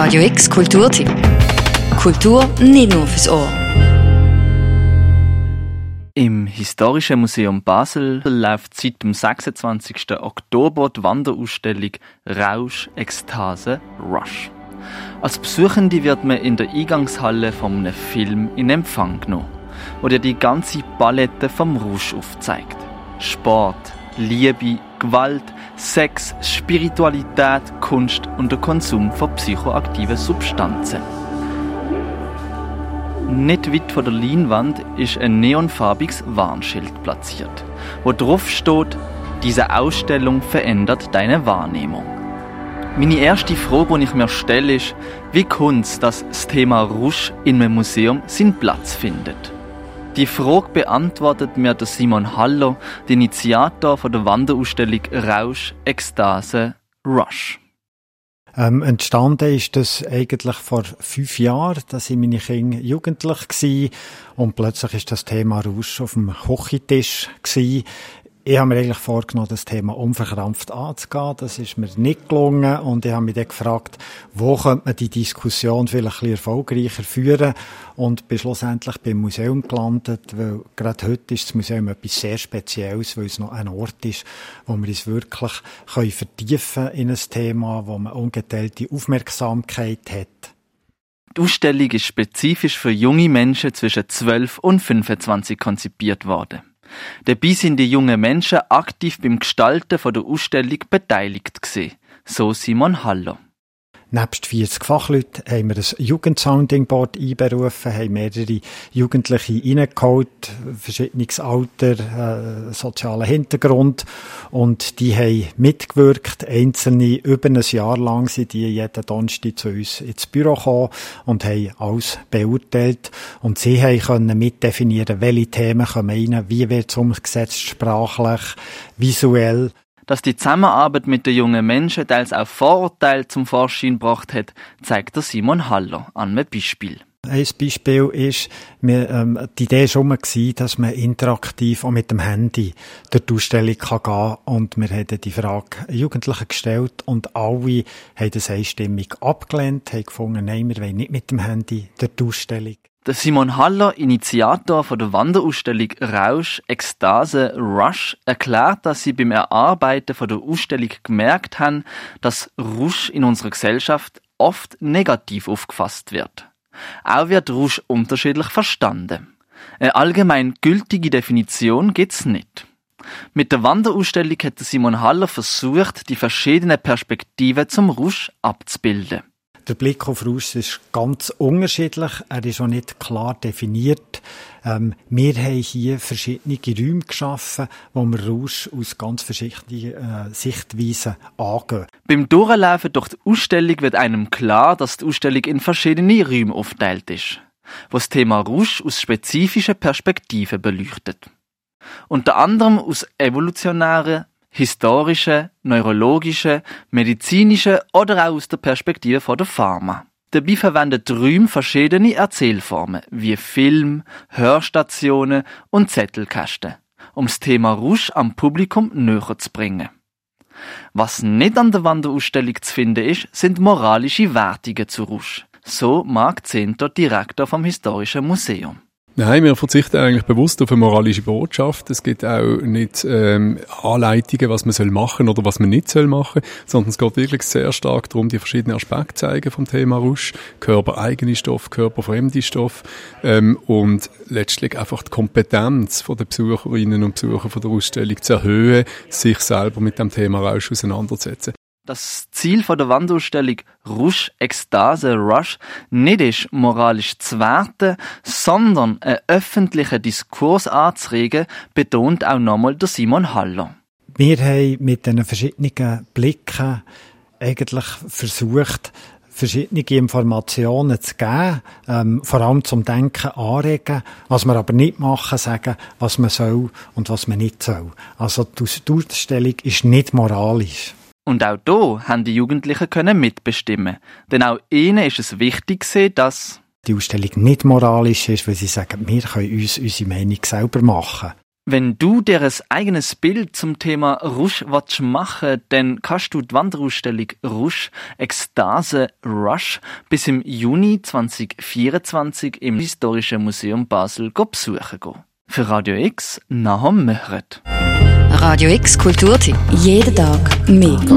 Radio X Kulturtipp. Kultur nicht nur fürs Ohr. Im Historischen Museum Basel läuft seit dem 26. Oktober die Wanderausstellung Rausch, Ekstase, Rush. Als Besuchende wird man in der Eingangshalle von einem Film in Empfang genommen, dir die ganze Palette vom Rausch aufzeigt. Sport, Liebe, Gewalt, Sex, Spiritualität, Kunst und der Konsum von psychoaktiven Substanzen. Nicht weit von der Leinwand ist ein neonfarbiges Warnschild platziert, wo drauf steht, diese Ausstellung verändert deine Wahrnehmung. Meine erste Frage, die ich mir stelle, ist, wie kommt es, dass das Thema Rusch in einem Museum seinen Platz findet? Die Frage beantwortet mir der Simon Haller, der Initiator von der Wanderausstellung Rausch, Ekstase, Rush. Ähm, entstanden ist das eigentlich vor fünf Jahren. Da sind meine Kinder jugendlich gewesen, und plötzlich ist das Thema Rausch auf dem Hochitisch gewesen. Ich habe mir eigentlich vorgenommen, das Thema unverkrampft anzugehen. Das ist mir nicht gelungen und ich habe mich dann gefragt, wo könnte man die Diskussion vielleicht ein bisschen erfolgreicher führen und bin schlussendlich beim Museum gelandet, weil gerade heute ist das Museum etwas sehr Spezielles, weil es noch ein Ort ist, wo wir uns wirklich können vertiefen in ein Thema, wo man ungeteilte Aufmerksamkeit hat. Die Ausstellung ist spezifisch für junge Menschen zwischen 12 und 25 konzipiert worden. Dabei sind die jungen Menschen aktiv beim Gestalten der Ausstellung beteiligt gewesen. So Simon Haller. Nebst 40 Fachleuten haben wir ein Jugendsounding-Board einberufen, haben mehrere Jugendliche reingeholt, verschiedenes Alter, äh, sozialen Hintergrund und die haben mitgewirkt. Einzelne über ein Jahr lang sind die jeden Donnerstag zu uns ins Büro gekommen und haben alles beurteilt und sie haben können mitdefinieren, welche Themen kommen rein, wie wird es umgesetzt, sprachlich, visuell dass die Zusammenarbeit mit den jungen Menschen teils auch Vorurteile zum Vorschein gebracht hat, zeigt der Simon Haller an einem Beispiel. Ein Beispiel ist, wir, ähm, die Idee war schon, dass man interaktiv auch mit dem Handy durch die Ausstellung kann gehen kann. Und wir haben die Frage Jugendlichen gestellt und alle haben das einstimmig abgelehnt, haben gefunden, nein, wir wollen nicht mit dem Handy durch die Ausstellung. Der Simon Haller, Initiator von der Wanderausstellung Rausch, Ekstase, Rush, erklärt, dass sie beim Erarbeiten von der Ausstellung gemerkt haben, dass Rush in unserer Gesellschaft oft negativ aufgefasst wird. Auch wird Rush unterschiedlich verstanden. Eine allgemein gültige Definition gibt's nicht. Mit der Wanderausstellung hat Simon Haller versucht, die verschiedenen Perspektiven zum Rusch abzubilden. Der Blick auf Rausch ist ganz unterschiedlich. Er ist auch nicht klar definiert. Ähm, wir haben hier verschiedene Räume geschaffen, wo wir Rausch aus ganz verschiedenen äh, Sichtweisen angehen. Beim Durchlaufen durch die Ausstellung wird einem klar, dass die Ausstellung in verschiedene Räume aufteilt ist, wo das Thema Rausch aus spezifischen Perspektiven beleuchtet. Unter anderem aus evolutionären, historische, neurologische, medizinische oder auch aus der Perspektive von der Pharma. Dabei verwendet Rühm verschiedene Erzählformen wie Film, Hörstationen und Zettelkästen, um das Thema Rusch am Publikum näher zu bringen. Was nicht an der Wanderausstellung zu finden ist, sind moralische Wertungen zu Rusch. So mag Zenter Direktor vom Historischen Museum. Nein, wir verzichten eigentlich bewusst auf eine moralische Botschaft. Es gibt auch nicht ähm, Anleitungen, was man soll machen oder was man nicht soll machen, sondern es geht wirklich sehr stark darum, die verschiedenen Aspekte zu zeigen vom Thema Rusch, körpereigene Stoff, körperfremde Stoff ähm, und letztlich einfach die Kompetenz von der Besucherinnen und Besucher von der Ausstellung zu erhöhen, sich selber mit dem Thema Rausch auseinanderzusetzen das Ziel von der Wandausstellung Rush, Ekstase, Rush nicht ist, moralisch zu werten, sondern einen öffentlichen Diskurs anzuregen, betont auch nochmal der Simon Haller. Wir haben mit den verschiedenen Blicken eigentlich versucht, verschiedene Informationen zu geben, ähm, vor allem zum Denken anregen, was wir aber nicht machen, sagen, was man soll und was man nicht soll. Also die Ausstellung ist nicht moralisch. Und auch hier haben die Jugendlichen können mitbestimmen. Denn auch ihnen ist es wichtig dass die Ausstellung nicht moralisch ist, weil sie sagen, wir können uns unsere Meinung selber machen. Wenn du dir ein eigenes Bild zum Thema Rush willst machen dann kannst du die Wanderausstellung Rush Ekstase Rush bis im Juni 2024 im Historischen Museum Basel besuchen gehen. Für Radio X, Nahum Möhret. Radio X Kulturtipp. Jeden Tag mehr.